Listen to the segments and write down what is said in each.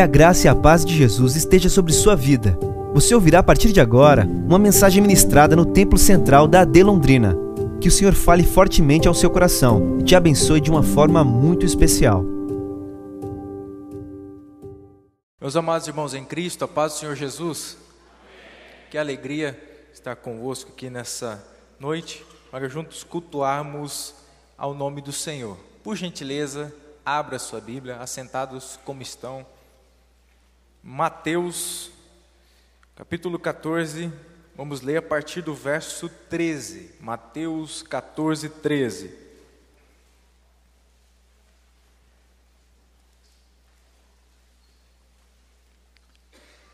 Que a graça e a paz de Jesus esteja sobre sua vida. Você ouvirá a partir de agora uma mensagem ministrada no Templo Central da AD Londrina. Que o Senhor fale fortemente ao seu coração e te abençoe de uma forma muito especial. Meus amados irmãos em Cristo, a paz do Senhor Jesus. Que alegria estar convosco aqui nessa noite para juntos cultuarmos ao nome do Senhor. Por gentileza, abra sua Bíblia, assentados como estão. Mateus, capítulo 14, vamos ler a partir do verso 13. Mateus 14, 13.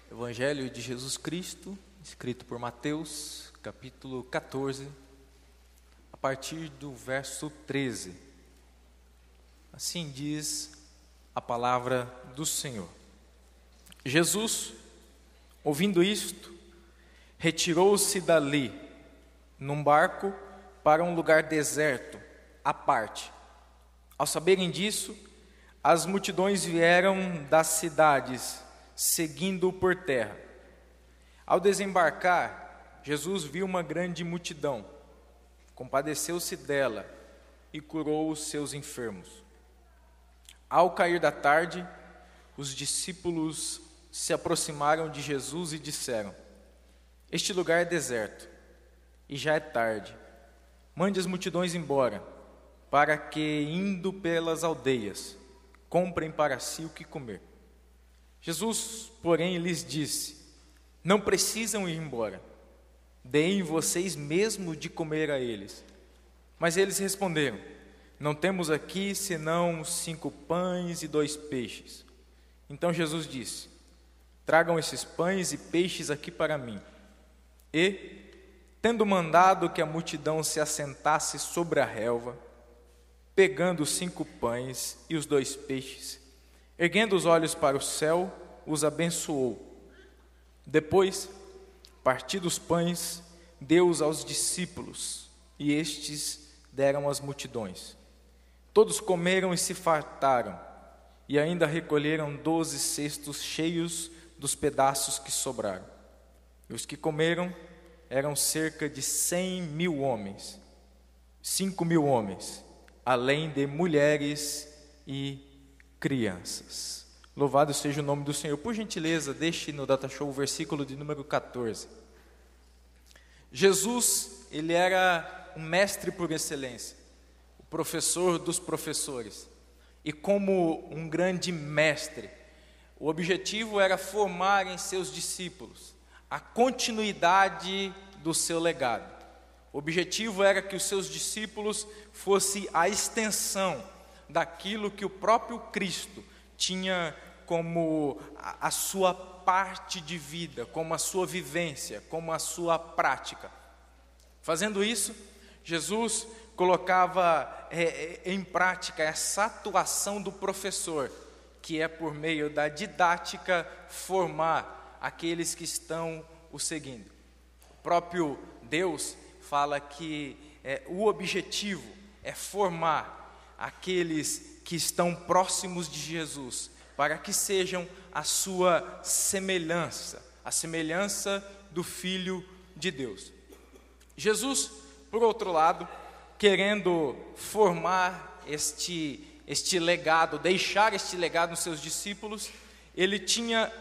Evangelho de Jesus Cristo, escrito por Mateus, capítulo 14, a partir do verso 13. Assim diz a palavra do Senhor. Jesus, ouvindo isto, retirou-se dali num barco para um lugar deserto, à parte. Ao saberem disso, as multidões vieram das cidades, seguindo-o por terra. Ao desembarcar, Jesus viu uma grande multidão, compadeceu-se dela e curou os seus enfermos. Ao cair da tarde, os discípulos se aproximaram de Jesus e disseram: Este lugar é deserto e já é tarde. Mande as multidões embora, para que, indo pelas aldeias, comprem para si o que comer. Jesus, porém, lhes disse: Não precisam ir embora, deem vocês mesmo de comer a eles. Mas eles responderam: Não temos aqui senão cinco pães e dois peixes. Então Jesus disse: Tragam esses pães e peixes aqui para mim. E, tendo mandado que a multidão se assentasse sobre a relva, pegando os cinco pães e os dois peixes, erguendo os olhos para o céu, os abençoou. Depois, partindo os pães, deu-os aos discípulos, e estes deram às multidões. Todos comeram e se fartaram, e ainda recolheram doze cestos cheios dos pedaços que sobraram. E os que comeram eram cerca de cem mil homens, cinco mil homens, além de mulheres e crianças. Louvado seja o nome do Senhor. Por gentileza, deixe no Data Show o versículo de número 14. Jesus, ele era um mestre por excelência, o professor dos professores. E como um grande mestre, o objetivo era formar em seus discípulos a continuidade do seu legado. O objetivo era que os seus discípulos fossem a extensão daquilo que o próprio Cristo tinha como a, sua parte de vida, como a sua vivência, como a sua prática. Fazendo isso, Jesus colocava é, é em prática essa atuação do professor que é por meio da didática formar aqueles que estão o seguindo. O próprio Deus fala que é, o objetivo é formar aqueles que estão próximos de Jesus, para que sejam a sua semelhança, a semelhança do Filho de Deus. Jesus, por outro lado, querendo formar este este legado, deixar este legado nos seus discípulos, ele tinha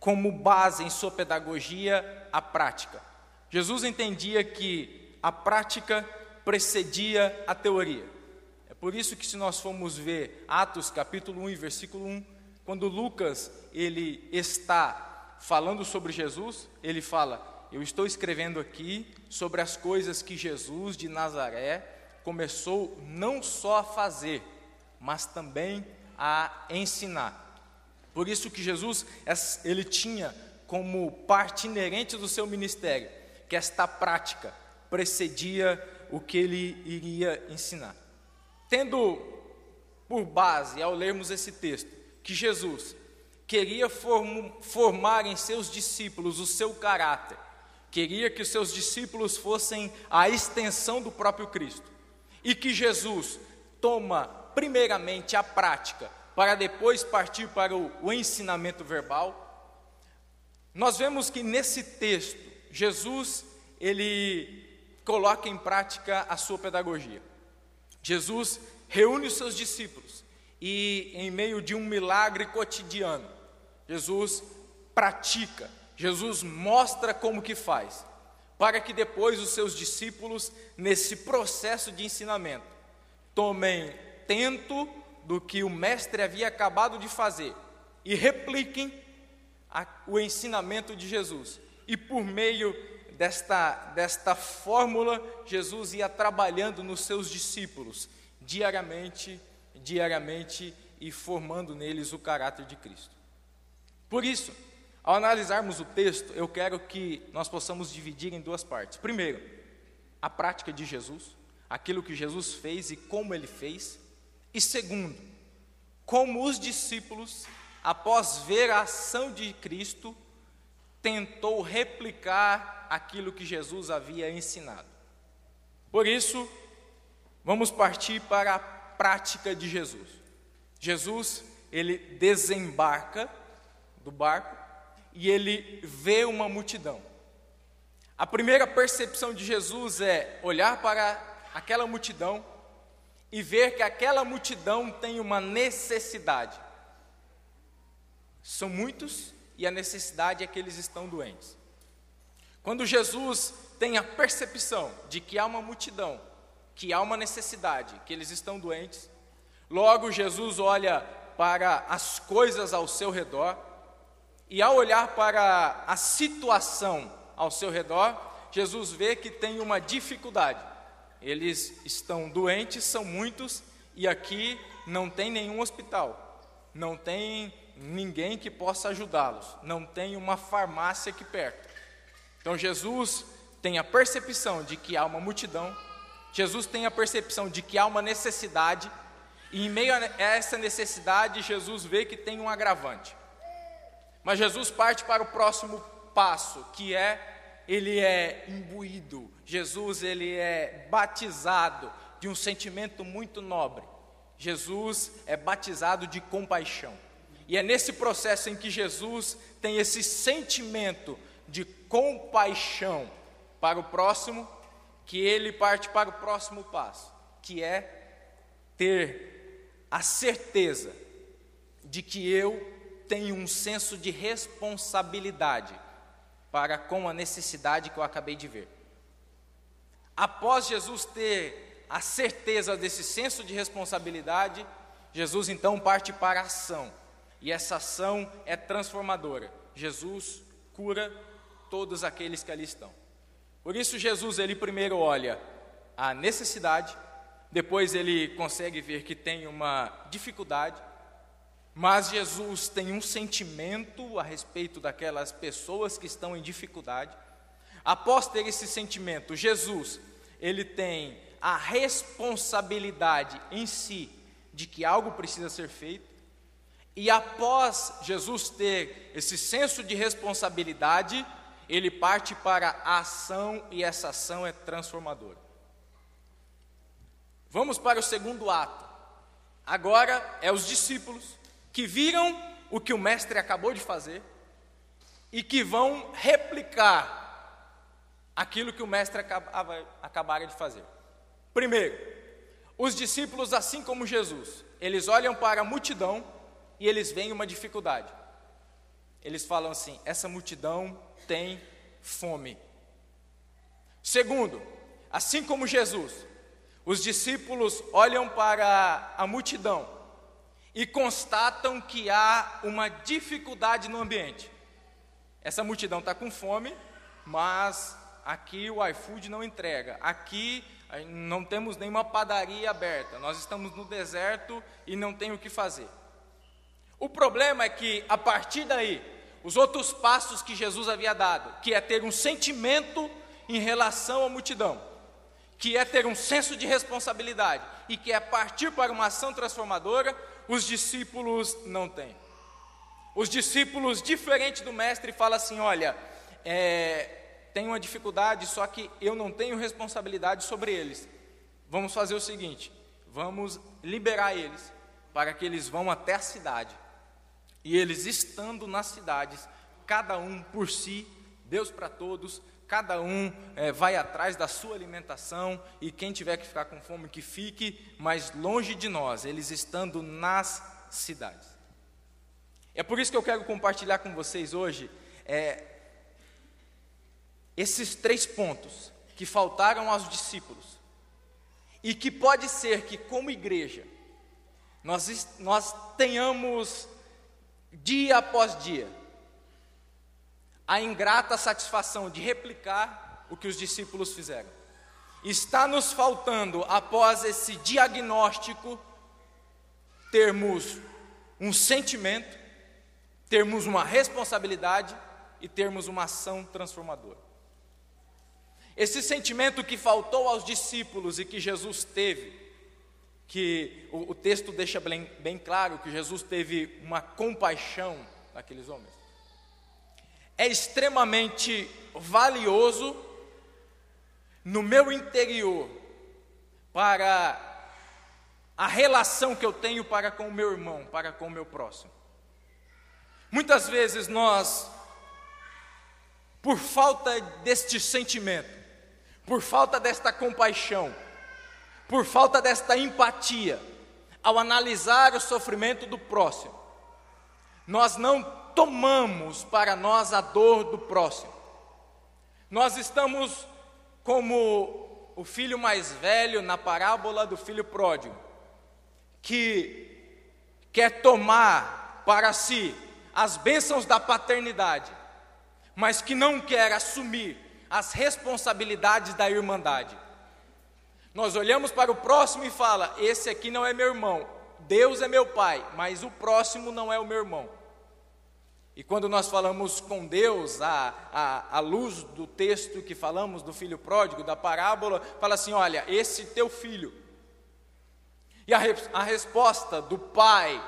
como base em sua pedagogia a prática. Jesus entendia que a prática precedia a teoria. É por isso que se nós formos ver Atos capítulo 1 versículo 1, quando Lucas ele está falando sobre Jesus, ele fala: "Eu estou escrevendo aqui sobre as coisas que Jesus de Nazaré começou não só a fazer, mas também a ensinar. Por isso que Jesus, ele tinha como parte inerente do seu ministério, que esta prática precedia o que ele iria ensinar. Tendo por base, ao lermos esse texto, que Jesus queria formar em seus discípulos o seu caráter, queria que os seus discípulos fossem a extensão do próprio Cristo, e que Jesus toma primeiramente a prática para depois partir para o, o ensinamento verbal. Nós vemos que nesse texto, Jesus, ele coloca em prática a sua pedagogia. Jesus reúne os seus discípulos e, em meio de um milagre cotidiano, Jesus pratica, Jesus mostra como que faz, para que depois os seus discípulos, nesse processo de ensinamento, tomem tento do que o mestre havia acabado de fazer e repliquem a, o ensinamento de Jesus. E por meio desta, desta fórmula, Jesus ia trabalhando nos seus discípulos diariamente, diariamente e formando neles o caráter de Cristo. Por isso, ao analisarmos o texto, eu quero que nós possamos dividir em duas partes. Primeiro, a prática de Jesus, aquilo que Jesus fez e como ele fez. E segundo, como os discípulos, após ver a ação de Cristo, tentou replicar aquilo que Jesus havia ensinado. Por isso, vamos partir para a prática de Jesus. Jesus, ele desembarca do barco e ele vê uma multidão. A primeira percepção de Jesus é olhar para aquela multidão e ver que aquela multidão tem uma necessidade. São muitos e a necessidade é que eles estão doentes. Quando Jesus tem a percepção de que há uma multidão, que há uma necessidade, que eles estão doentes, logo Jesus olha para as coisas ao seu redor, e ao olhar para a situação ao seu redor, Jesus vê que tem uma dificuldade. Eles estão doentes, são muitos, e aqui não tem nenhum hospital, não tem ninguém que possa ajudá-los, não tem uma farmácia aqui perto. Então Jesus tem a percepção de que há uma multidão, Jesus tem a percepção de que há uma necessidade, e em meio a essa necessidade, Jesus vê que tem um agravante. Mas Jesus parte para o próximo passo, que é ele é imbuído. Jesus ele é batizado de um sentimento muito nobre. Jesus é batizado de compaixão. E é nesse processo em que Jesus tem esse sentimento de compaixão para o próximo, que ele parte para o próximo passo, que é ter a certeza de que eu tenho um senso de responsabilidade para com a necessidade que eu acabei de ver. Após Jesus ter a certeza desse senso de responsabilidade, Jesus então parte para a ação e essa ação é transformadora. Jesus cura todos aqueles que ali estão. Por isso Jesus ele primeiro olha a necessidade, depois ele consegue ver que tem uma dificuldade, mas Jesus tem um sentimento a respeito daquelas pessoas que estão em dificuldade. Após ter esse sentimento, Jesus, ele tem a responsabilidade em si de que algo precisa ser feito. E após Jesus ter esse senso de responsabilidade, ele parte para a ação e essa ação é transformadora. Vamos para o segundo ato. Agora é os discípulos que viram o que o mestre acabou de fazer e que vão replicar aquilo que o mestre acabava, acabara de fazer. Primeiro, os discípulos, assim como Jesus, eles olham para a multidão e eles veem uma dificuldade. Eles falam assim: essa multidão tem fome. Segundo, assim como Jesus, os discípulos olham para a multidão e constatam que há uma dificuldade no ambiente. Essa multidão está com fome, mas aqui o iFood não entrega. Aqui não temos nenhuma padaria aberta. Nós estamos no deserto e não tem o que fazer. O problema é que, a partir daí, os outros passos que Jesus havia dado, que é ter um sentimento em relação à multidão, que é ter um senso de responsabilidade e que é partir para uma ação transformadora, os discípulos não têm. Os discípulos, diferente do mestre, falam assim: olha, é, tem uma dificuldade, só que eu não tenho responsabilidade sobre eles. Vamos fazer o seguinte: vamos liberar eles para que eles vão até a cidade. E eles estando nas cidades, cada um por si, Deus para todos, cada um é, vai atrás da sua alimentação, e quem tiver que ficar com fome, que fique, mas longe de nós, eles estando nas cidades. É por isso que eu quero compartilhar com vocês hoje é, esses três pontos que faltaram aos discípulos, e que pode ser que, como igreja, nós, nós tenhamos dia após dia a ingrata satisfação de replicar o que os discípulos fizeram. Está nos faltando, após esse diagnóstico, termos um sentimento, termos uma responsabilidade e termos uma ação transformadora. Esse sentimento que faltou aos discípulos e que Jesus teve, que o, o texto deixa bem, bem claro que Jesus teve uma compaixão naqueles homens, é extremamente valioso no meu interior para a relação que eu tenho para com o meu irmão, para com o meu próximo. Muitas vezes nós, por falta deste sentimento, por falta desta compaixão, por falta desta empatia, ao analisar o sofrimento do próximo, nós não tomamos para nós a dor do próximo. Nós estamos como o filho mais velho na parábola do filho pródigo, que quer tomar para si as bênçãos da paternidade, mas que não quer assumir as responsabilidades da irmandade. Nós olhamos para o próximo e fala: esse aqui não é meu irmão, Deus é meu pai, mas o próximo não é o meu irmão. E quando nós falamos com Deus, à, à luz do texto que falamos do filho pródigo, da parábola, fala assim: olha, esse teu filho. E a, a resposta do pai,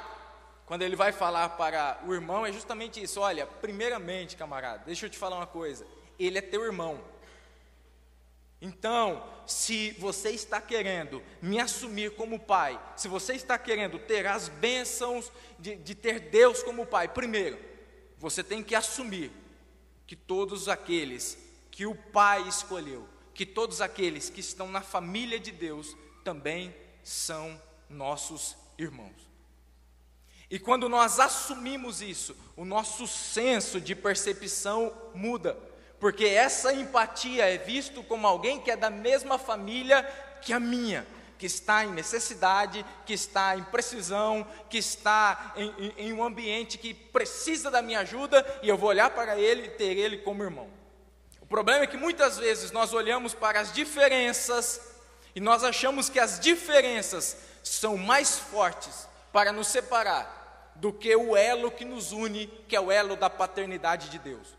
quando ele vai falar para o irmão, é justamente isso: olha, primeiramente, camarada, deixa eu te falar uma coisa, ele é teu irmão. Então, se você está querendo me assumir como pai, se você está querendo ter as bênçãos de, de ter Deus como pai, primeiro, você tem que assumir que todos aqueles que o Pai escolheu, que todos aqueles que estão na família de Deus também são nossos irmãos. E quando nós assumimos isso, o nosso senso de percepção muda, porque essa empatia é visto como alguém que é da mesma família que a minha que está em necessidade, que está em precisão, que está em, em, em, um ambiente que precisa da minha ajuda, e eu vou olhar para ele e ter ele como irmão. O problema é que muitas vezes nós olhamos para as diferenças e nós achamos que as diferenças são mais fortes para nos separar do que o elo que nos une, que é o elo da paternidade de Deus.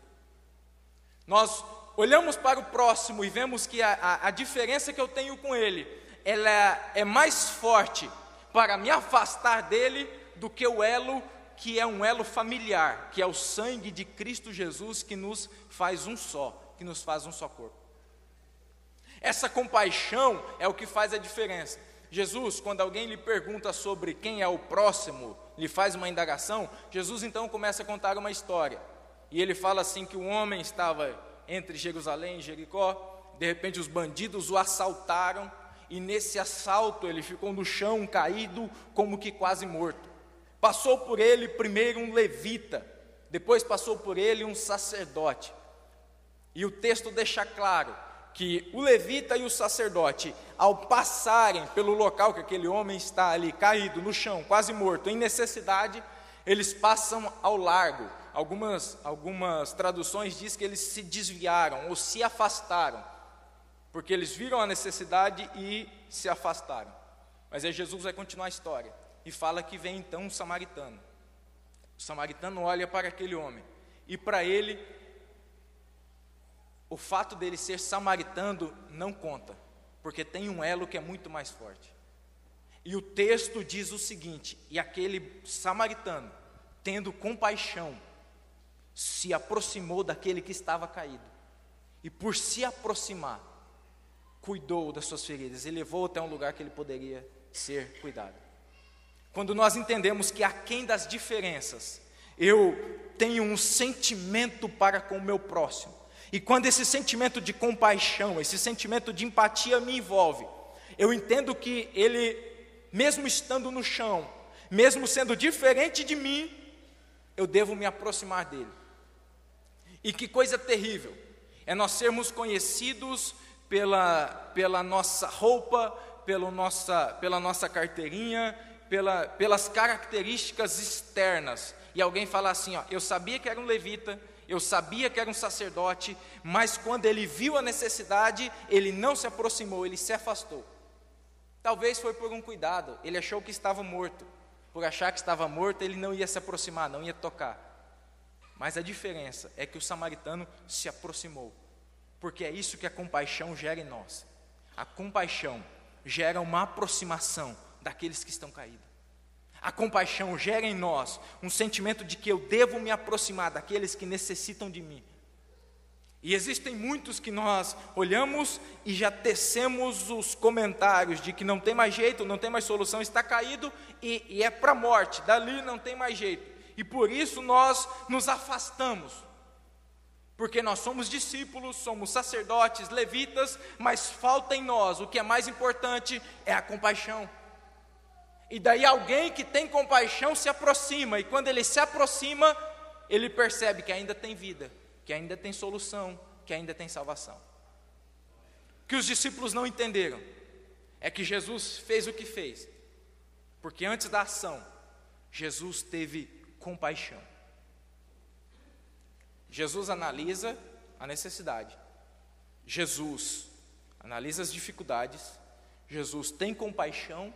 Nós olhamos para o próximo e vemos que a, a, a diferença que eu tenho com ele ela é mais forte para me afastar dele do que o elo que é um elo familiar, que é o sangue de Cristo Jesus que nos faz um só, que nos faz um só corpo. Essa compaixão é o que faz a diferença. Jesus, quando alguém lhe pergunta sobre quem é o próximo, lhe faz uma indagação, Jesus então começa a contar uma história. E ele fala assim que um homem estava entre Jerusalém e Jericó, de repente os bandidos o assaltaram e nesse assalto ele ficou no chão caído, como que quase morto. Passou por ele primeiro um levita, depois passou por ele um sacerdote. E o texto deixa claro que o levita e o sacerdote, ao passarem pelo local que aquele homem está ali caído no chão, quase morto, em necessidade, eles passam ao largo. Algumas, algumas traduções diz que eles se desviaram ou se afastaram porque eles viram a necessidade e se afastaram. Mas aí Jesus vai continuar a história e fala que vem então um samaritano. O samaritano olha para aquele homem e para ele o fato dele ser samaritano não conta, porque tem um elo que é muito mais forte. E o texto diz o seguinte: e aquele samaritano, tendo compaixão, se aproximou daquele que estava caído, e por se aproximar, cuidou das suas feridas e levou até um lugar que ele poderia ser cuidado. quando nós entendemos que aquém das diferenças, eu tenho um sentimento para com o meu próximo. E quando esse sentimento de compaixão, esse sentimento de empatia me envolve, eu entendo que ele, mesmo estando no chão, mesmo sendo diferente de mim, eu devo me aproximar dele. E que coisa terrível é nós sermos conhecidos pela, pela nossa roupa, pela nossa, pela nossa carteirinha, pela, pelas características externas. E alguém falar assim: ó, eu sabia que era um levita, eu sabia que era um sacerdote, mas quando ele viu a necessidade, ele não se aproximou, ele se afastou. Talvez foi por um cuidado, ele achou que estava morto. Por achar que estava morto, ele não ia se aproximar, não ia tocar. Mas a diferença é que o samaritano se aproximou, porque é isso que a compaixão gera em nós. A compaixão gera uma aproximação daqueles que estão caídos. A compaixão gera em nós um sentimento de que eu devo me aproximar daqueles que necessitam de mim. E existem muitos que nós olhamos e já tecemos os comentários de que não tem mais jeito, não tem mais solução, está caído e, e é para a morte, dali não tem mais jeito. E por isso nós nos afastamos, porque nós somos discípulos, somos sacerdotes, levitas, mas falta em nós o que é mais importante é a compaixão. E daí alguém que tem compaixão se aproxima, e quando ele se aproxima, ele percebe que ainda tem vida que ainda tem solução, que ainda tem salvação. O que os discípulos não entenderam é que Jesus fez o que fez, porque antes da ação, Jesus teve compaixão. Jesus analisa a necessidade, Jesus analisa as dificuldades, Jesus tem compaixão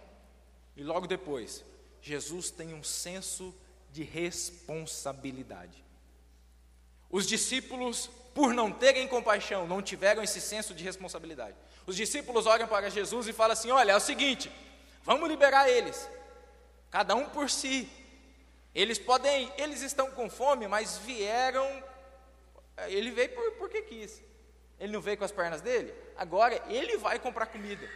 e logo depois, Jesus tem um senso de responsabilidade. Os discípulos, por não terem compaixão, não tiveram esse senso de responsabilidade. Os discípulos olham para Jesus e falam assim: Olha, é o seguinte, vamos liberar eles, cada um por si. Eles podem, eles estão com fome, mas vieram. Ele veio por, porque quis. Ele não veio com as pernas dele? Agora ele vai comprar comida.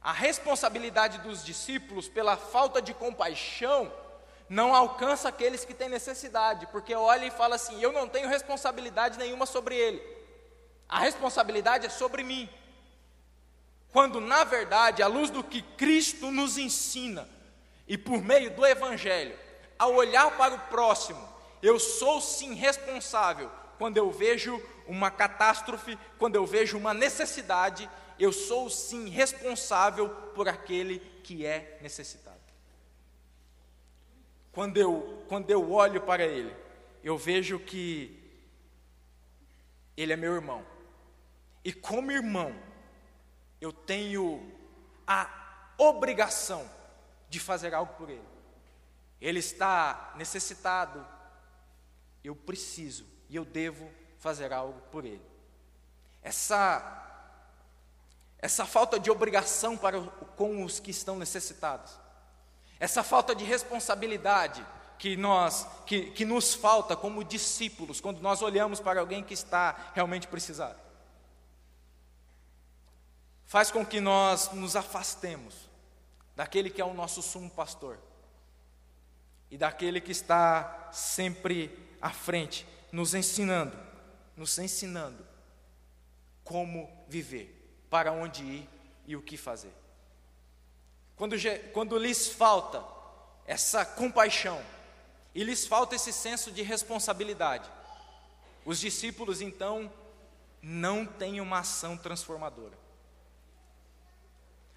A responsabilidade dos discípulos pela falta de compaixão não alcança aqueles que têm necessidade, porque olha e fala assim: eu não tenho responsabilidade nenhuma sobre ele, a responsabilidade é sobre mim. Quando na verdade, à luz do que Cristo nos ensina, e por meio do Evangelho, ao olhar para o próximo, eu sou sim responsável quando eu vejo uma catástrofe, quando eu vejo uma necessidade, eu sou sim responsável por aquele que é necessitado. Quando eu, quando eu olho para ele, eu vejo que ele é meu irmão. E como irmão, eu tenho a obrigação de fazer algo por ele. Ele está necessitado, eu preciso e eu devo fazer algo por ele. Essa essa falta de obrigação para com os que estão necessitados essa falta de responsabilidade que nós que, que nos falta como discípulos quando nós olhamos para alguém que está realmente precisado. Faz com que nós nos afastemos daquele que é o nosso sumo pastor e daquele que está sempre à frente, nos ensinando, nos ensinando como viver, para onde ir e o que fazer. Quando, quando lhes falta essa compaixão e lhes falta esse senso de responsabilidade, os discípulos então não têm uma ação transformadora.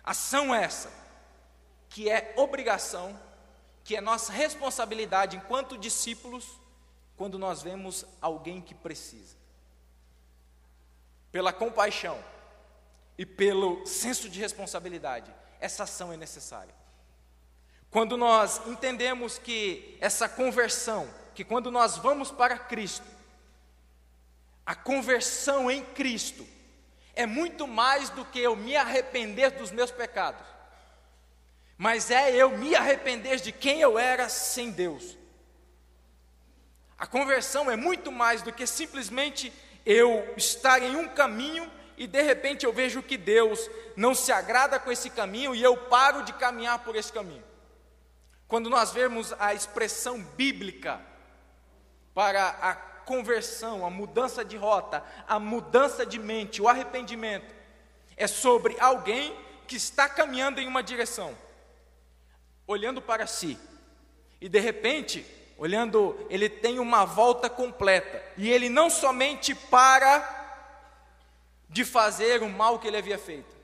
Ação essa que é obrigação, que é nossa responsabilidade enquanto discípulos, quando nós vemos alguém que precisa. Pela compaixão e pelo senso de responsabilidade, essa ação é necessária. Quando nós entendemos que essa conversão, que quando nós vamos para Cristo, a conversão em Cristo é muito mais do que eu me arrepender dos meus pecados, mas é eu me arrepender de quem eu era sem Deus. A conversão é muito mais do que simplesmente eu estar em um caminho e de repente eu vejo que Deus não se agrada com esse caminho e eu paro de caminhar por esse caminho. Quando nós vemos a expressão bíblica para a conversão, a mudança de rota, a mudança de mente, o arrependimento, é sobre alguém que está caminhando em uma direção, olhando para si, e de repente, olhando, ele tem uma volta completa, e ele não somente para de fazer o mal que ele havia feito,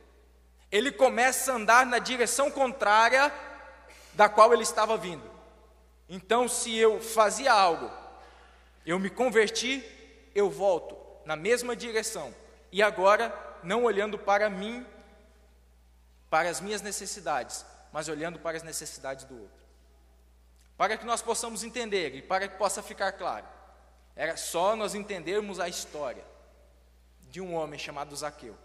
ele começa a andar na direção contrária da qual ele estava vindo. Então, se eu fazia algo, eu me converti, eu volto na mesma direção, e agora não olhando para mim, para as minhas necessidades, mas olhando para as necessidades do outro. Para que nós possamos entender e para que possa ficar claro, era só nós entendermos a história de um homem chamado Zaqueu.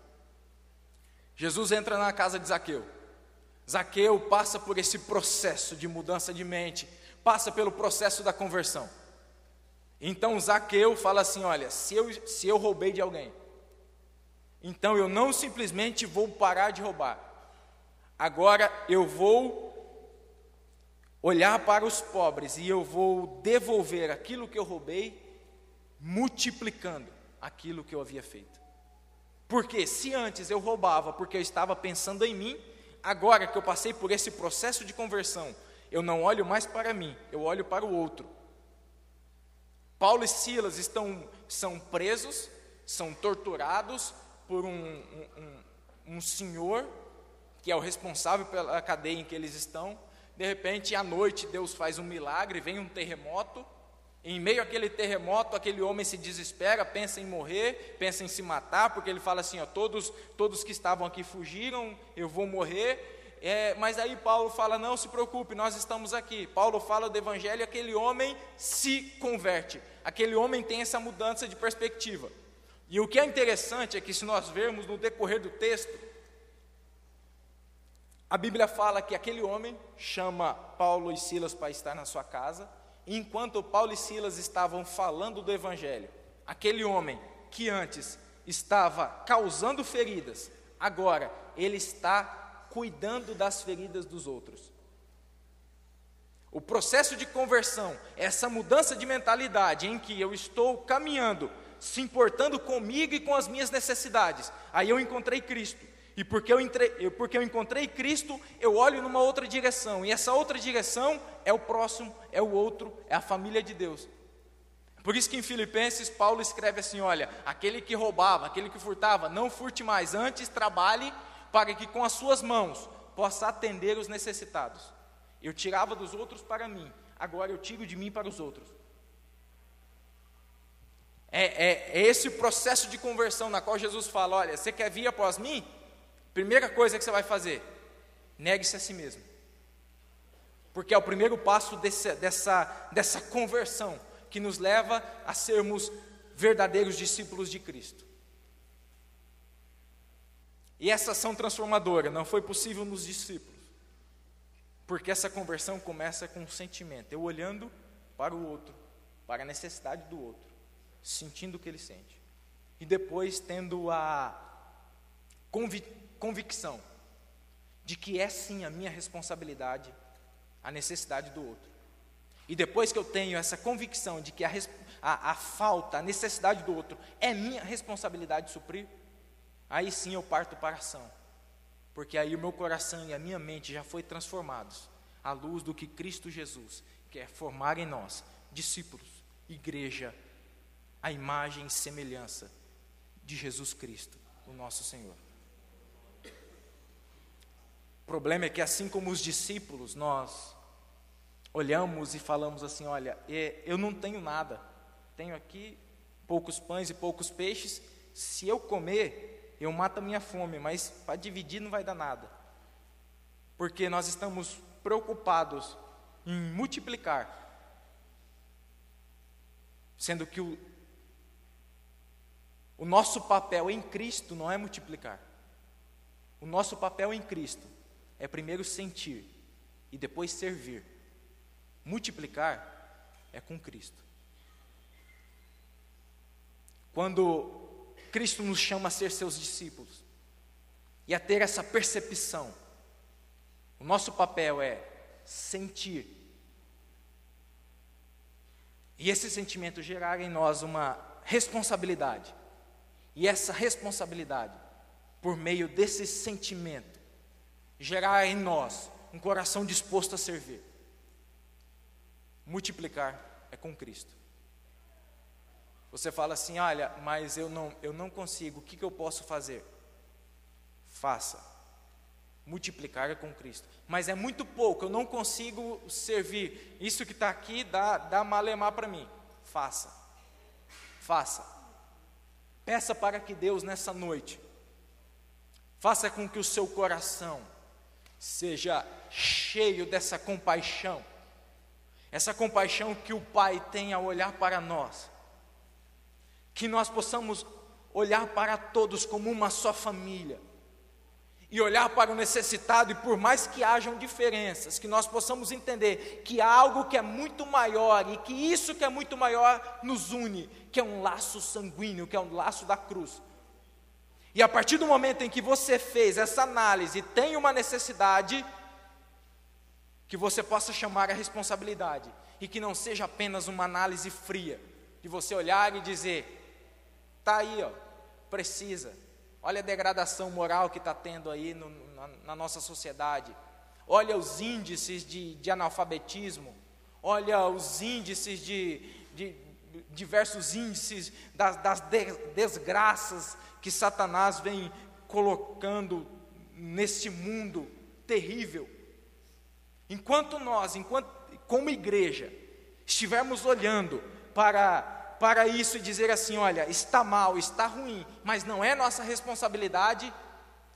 Jesus entra na casa de Zaqueu. Zaqueu passa por esse processo de mudança de mente, passa pelo processo da conversão. Então Zaqueu fala assim: Olha, se eu, se eu roubei de alguém, então eu não simplesmente vou parar de roubar, agora eu vou olhar para os pobres e eu vou devolver aquilo que eu roubei, multiplicando aquilo que eu havia feito. Porque se antes eu roubava porque eu estava pensando em mim, agora que eu passei por esse processo de conversão, eu não olho mais para mim, eu olho para o outro. Paulo e Silas estão, são presos, são torturados por um, um, um, senhor que é o responsável pela cadeia em que eles estão. De repente, à noite, Deus faz um milagre, vem um terremoto. Em meio àquele terremoto, aquele homem se desespera, pensa em morrer, pensa em se matar, porque ele fala assim: ó, todos, todos que estavam aqui fugiram, eu vou morrer. É, mas aí Paulo fala: não se preocupe, nós estamos aqui. Paulo fala do evangelho e aquele homem se converte. Aquele homem tem essa mudança de perspectiva. E o que é interessante é que, se nós vermos no decorrer do texto, a Bíblia fala que aquele homem chama Paulo e Silas para estar na sua casa, e enquanto Paulo e Silas estavam falando do evangelho, aquele homem que antes estava causando feridas, agora ele está cuidando das feridas dos outros. O processo de conversão, essa mudança de mentalidade em que eu estou caminhando, se importando comigo e com as minhas necessidades. Aí eu encontrei Cristo. E porque eu, entrei, porque eu encontrei Cristo, eu olho numa outra direção. E essa outra direção é o próximo, é o outro, é a família de Deus. Por isso que em Filipenses Paulo escreve assim: olha, aquele que roubava, aquele que furtava, não furte mais, antes trabalhe para que com as suas mãos possa atender os necessitados. Eu tirava dos outros para mim, agora eu tiro de mim para os outros. É, é, é, esse processo de conversão na qual Jesus fala: olha, você quer vir após mim? Primeira coisa que você vai fazer, negue-se a si mesmo. Porque é o primeiro passo desse, dessa, dessa conversão que nos leva a sermos verdadeiros discípulos de Cristo. E essa ação transformadora não foi possível nos discípulos, porque essa conversão começa com um sentimento, eu olhando para o outro, para a necessidade do outro, sentindo o que ele sente, e depois tendo a convic convicção de que é sim a minha responsabilidade a necessidade do outro. E depois que eu tenho essa convicção de que a, a, a falta, a necessidade do outro é minha responsabilidade de suprir, aí sim eu parto para a ação. Porque aí o meu coração e a minha mente já foi transformados à luz do que Cristo Jesus quer formar em nós, discípulos, igreja, a imagem e semelhança de Jesus Cristo, o nosso Senhor. O problema é que assim como os discípulos, nós olhamos e falamos assim: olha, eu não tenho nada, tenho aqui poucos pães e poucos peixes, se eu comer, eu mato a minha fome, mas para dividir não vai dar nada. Porque nós estamos preocupados em multiplicar, sendo que o, o nosso papel em Cristo não é multiplicar. O nosso papel em Cristo é primeiro sentir e depois servir. Multiplicar é com Cristo. Quando Cristo nos chama a ser seus discípulos e a ter essa percepção. O nosso papel é sentir. E esse sentimento gerar em nós uma responsabilidade. E essa responsabilidade, por meio desse sentimento, gerar em nós um coração disposto a servir. Multiplicar é com Cristo. Você fala assim: olha, mas eu não, eu não consigo, o que, que eu posso fazer? Faça. Multiplicar é com Cristo. Mas é muito pouco, eu não consigo servir. Isso que está aqui dá, dá malemar para mim. Faça. Faça. Peça para que Deus nessa noite faça com que o seu coração seja cheio dessa compaixão, essa compaixão que o Pai tem ao olhar para nós, que nós possamos olhar para todos como uma só família, e olhar para o necessitado, e por mais que hajam diferenças, que nós possamos entender que há algo que é muito maior, e que isso que é muito maior nos une, que é um laço sanguíneo, que é um laço da cruz. E a partir do momento em que você fez essa análise, tem uma necessidade, que você possa chamar a responsabilidade, e que não seja apenas uma análise fria, de você olhar e dizer: está aí, ó, precisa Olha a degradação moral que está tendo aí no, na, na, nossa sociedade. Olha os índices de, de analfabetismo. Olha os índices de, de diversos índices das, das desgraças que Satanás vem colocando neste mundo terrível. Enquanto nós, enquanto como igreja, estivermos olhando para para isso e dizer assim: olha, está mal, está ruim, mas não é nossa responsabilidade,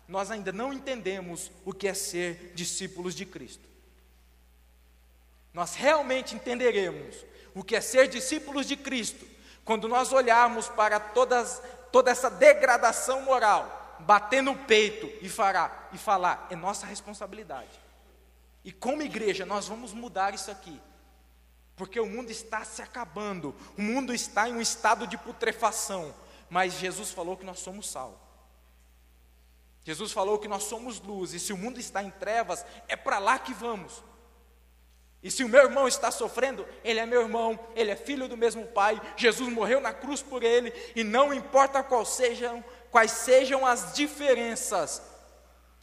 nós ainda não entendemos o que é ser discípulos de Cristo. Nós realmente entenderemos o que é ser discípulos de Cristo quando nós olharmos para todas, toda essa degradação moral, bater no peito e, e falar: é nossa responsabilidade. E como igreja, nós vamos mudar isso aqui porque o mundo está se acabando, o mundo está em um estado de putrefação, mas Jesus falou que nós somos sal. Jesus falou que nós somos luz, e se o mundo está em trevas, é para lá que vamos. E se o meu irmão está sofrendo, ele é meu irmão, ele é filho do mesmo pai, Jesus morreu na cruz por ele, e não importa qual sejam, quais sejam as diferenças,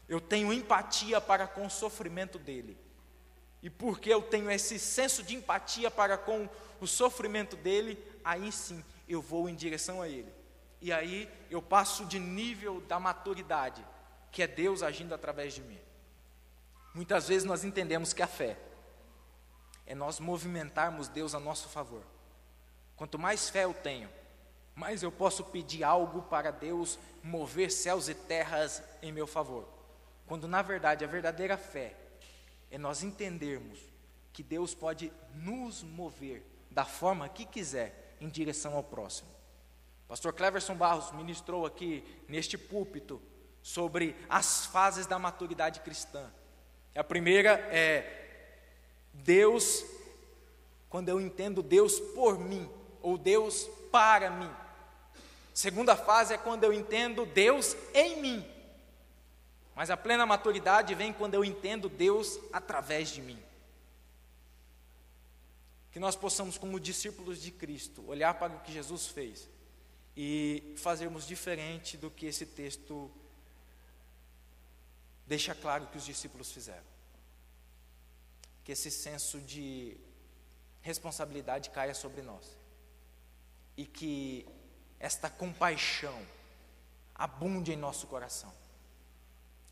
eu tenho empatia para com o sofrimento dele. E porque eu tenho esse senso de empatia para com o sofrimento dele, aí sim eu vou em direção a ele. E aí eu passo de nível da maturidade, que é Deus agindo através de mim. Muitas vezes nós entendemos que a fé é nós movimentarmos Deus a nosso favor. Quanto mais fé eu tenho, mais eu posso pedir algo para Deus mover céus e terras em meu favor. Quando na verdade a verdadeira fé é nós entendermos que Deus pode nos mover da forma que quiser em direção ao próximo. Pastor Cleverson Barros ministrou aqui neste púlpito sobre as fases da maturidade cristã. A primeira é Deus, quando eu entendo Deus por mim, ou Deus para mim. Segunda fase é quando eu entendo Deus em mim. Mas a plena maturidade vem quando eu entendo Deus através de mim. Que nós possamos, como discípulos de Cristo, olhar para o que Jesus fez e fazermos diferente do que esse texto deixa claro que os discípulos fizeram. Que esse senso de responsabilidade caia sobre nós e que esta compaixão abunde em nosso coração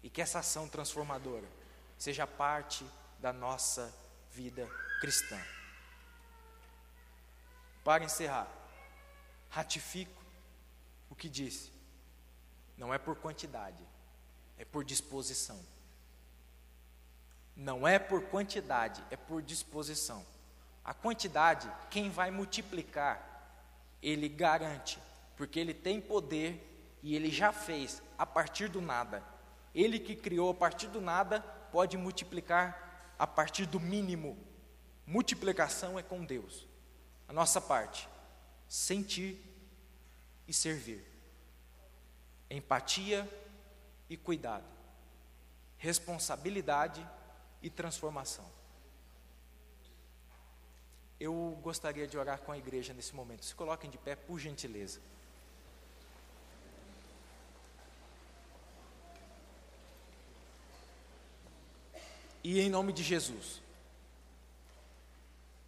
e que essa ação transformadora seja parte da nossa vida cristã. Para encerrar, ratifico o que disse. Não é por quantidade, é por disposição. Não é por quantidade, é por disposição. A quantidade, quem vai multiplicar, ele garante, porque ele tem poder e ele já fez a partir do nada ele que criou a partir do nada pode multiplicar a partir do mínimo. Multiplicação é com Deus. A nossa parte, sentir e servir. Empatia e cuidado. Responsabilidade e transformação. Eu gostaria de orar com a igreja nesse momento. Se coloquem de pé, por gentileza. E em nome de Jesus,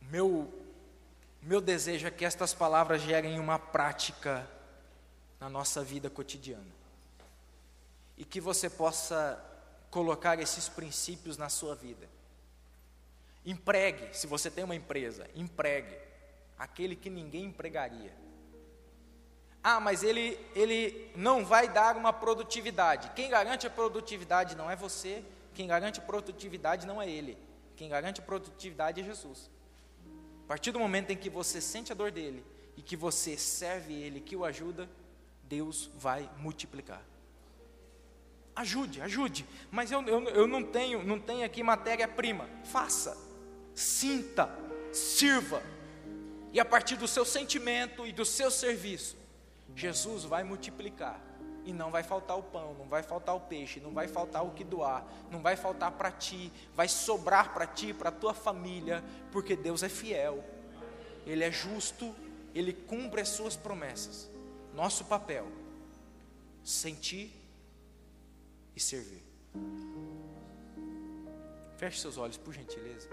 meu, meu desejo é que estas palavras gerem uma prática na nossa vida cotidiana. E que você possa colocar esses princípios na sua vida. Empregue, se você tem uma empresa, empregue aquele que ninguém empregaria. Ah, mas ele, ele não vai dar uma produtividade. Quem garante a produtividade não é você, quem garante a produtividade não é ele. Quem garante a produtividade é Jesus. A partir do momento em que você sente a dor dele e que você serve ele, que o ajuda, Deus vai multiplicar. Ajude, ajude. Mas eu, eu, eu não tenho, não tenho aqui matéria-prima. Faça, sinta, sirva. E a partir do seu sentimento e do seu serviço, Jesus vai multiplicar. E não vai faltar o pão, não vai faltar o peixe, não vai faltar o que doar, não vai faltar para ti, vai sobrar para ti, para a tua família, porque Deus é fiel, Ele é justo, Ele cumpre as suas promessas. Nosso papel, sentir e servir. Feche seus olhos, por gentileza.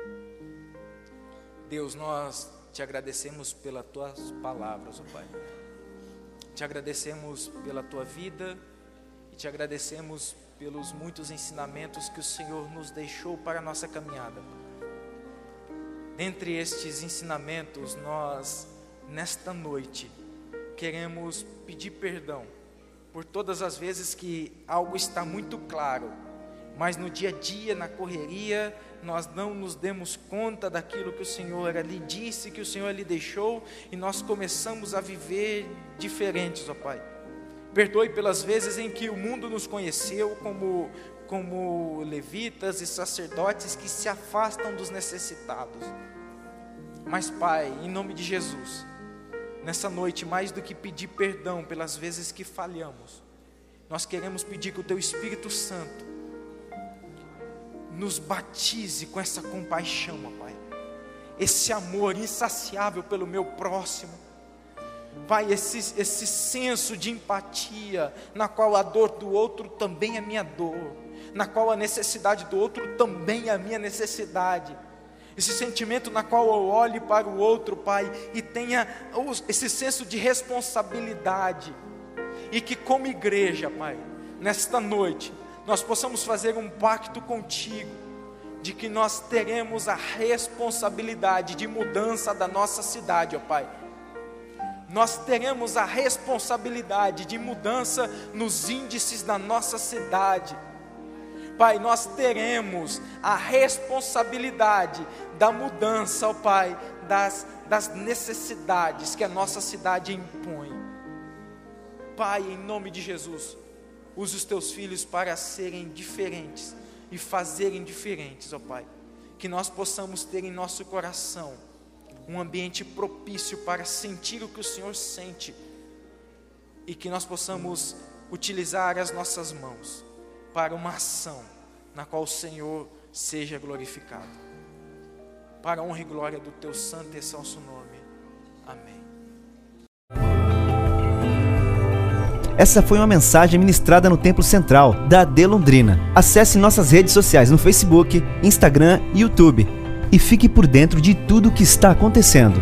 Deus, nós te agradecemos pelas tuas palavras, ó oh Pai. Te agradecemos pela tua vida e te agradecemos pelos muitos ensinamentos que o Senhor nos deixou para a nossa caminhada. Dentre estes ensinamentos, nós, nesta noite, queremos pedir perdão por todas as vezes que algo está muito claro, mas no dia a dia, na correria, nós não nos demos conta daquilo que o Senhor lhe disse, que o Senhor lhe deixou, e nós começamos a viver diferentes, ó Pai. Perdoe pelas vezes em que o mundo nos conheceu como, como levitas e sacerdotes que se afastam dos necessitados. Mas, Pai, em nome de Jesus, nessa noite, mais do que pedir perdão pelas vezes que falhamos, nós queremos pedir que o Teu Espírito Santo nos batize com essa compaixão, ó Pai, esse amor insaciável pelo meu próximo, Pai, esse, esse senso de empatia, na qual a dor do outro também é minha dor, na qual a necessidade do outro também é a minha necessidade esse sentimento na qual eu olhe para o outro, Pai, e tenha esse senso de responsabilidade, e que, como igreja, Pai, nesta noite, nós possamos fazer um pacto contigo, de que nós teremos a responsabilidade de mudança da nossa cidade, ó Pai. Nós teremos a responsabilidade de mudança nos índices da nossa cidade Pai, nós teremos a responsabilidade da mudança, ó Pai, das, das necessidades que a nossa cidade impõe. Pai, em nome de Jesus, use os teus filhos para serem diferentes e fazerem diferentes, ó Pai. Que nós possamos ter em nosso coração um ambiente propício para sentir o que o Senhor sente e que nós possamos utilizar as nossas mãos para uma ação na qual o Senhor seja glorificado. Para a honra e glória do teu santo e excelso nome. Amém. Essa foi uma mensagem ministrada no Templo Central da AD Londrina. Acesse nossas redes sociais no Facebook, Instagram e YouTube e fique por dentro de tudo o que está acontecendo.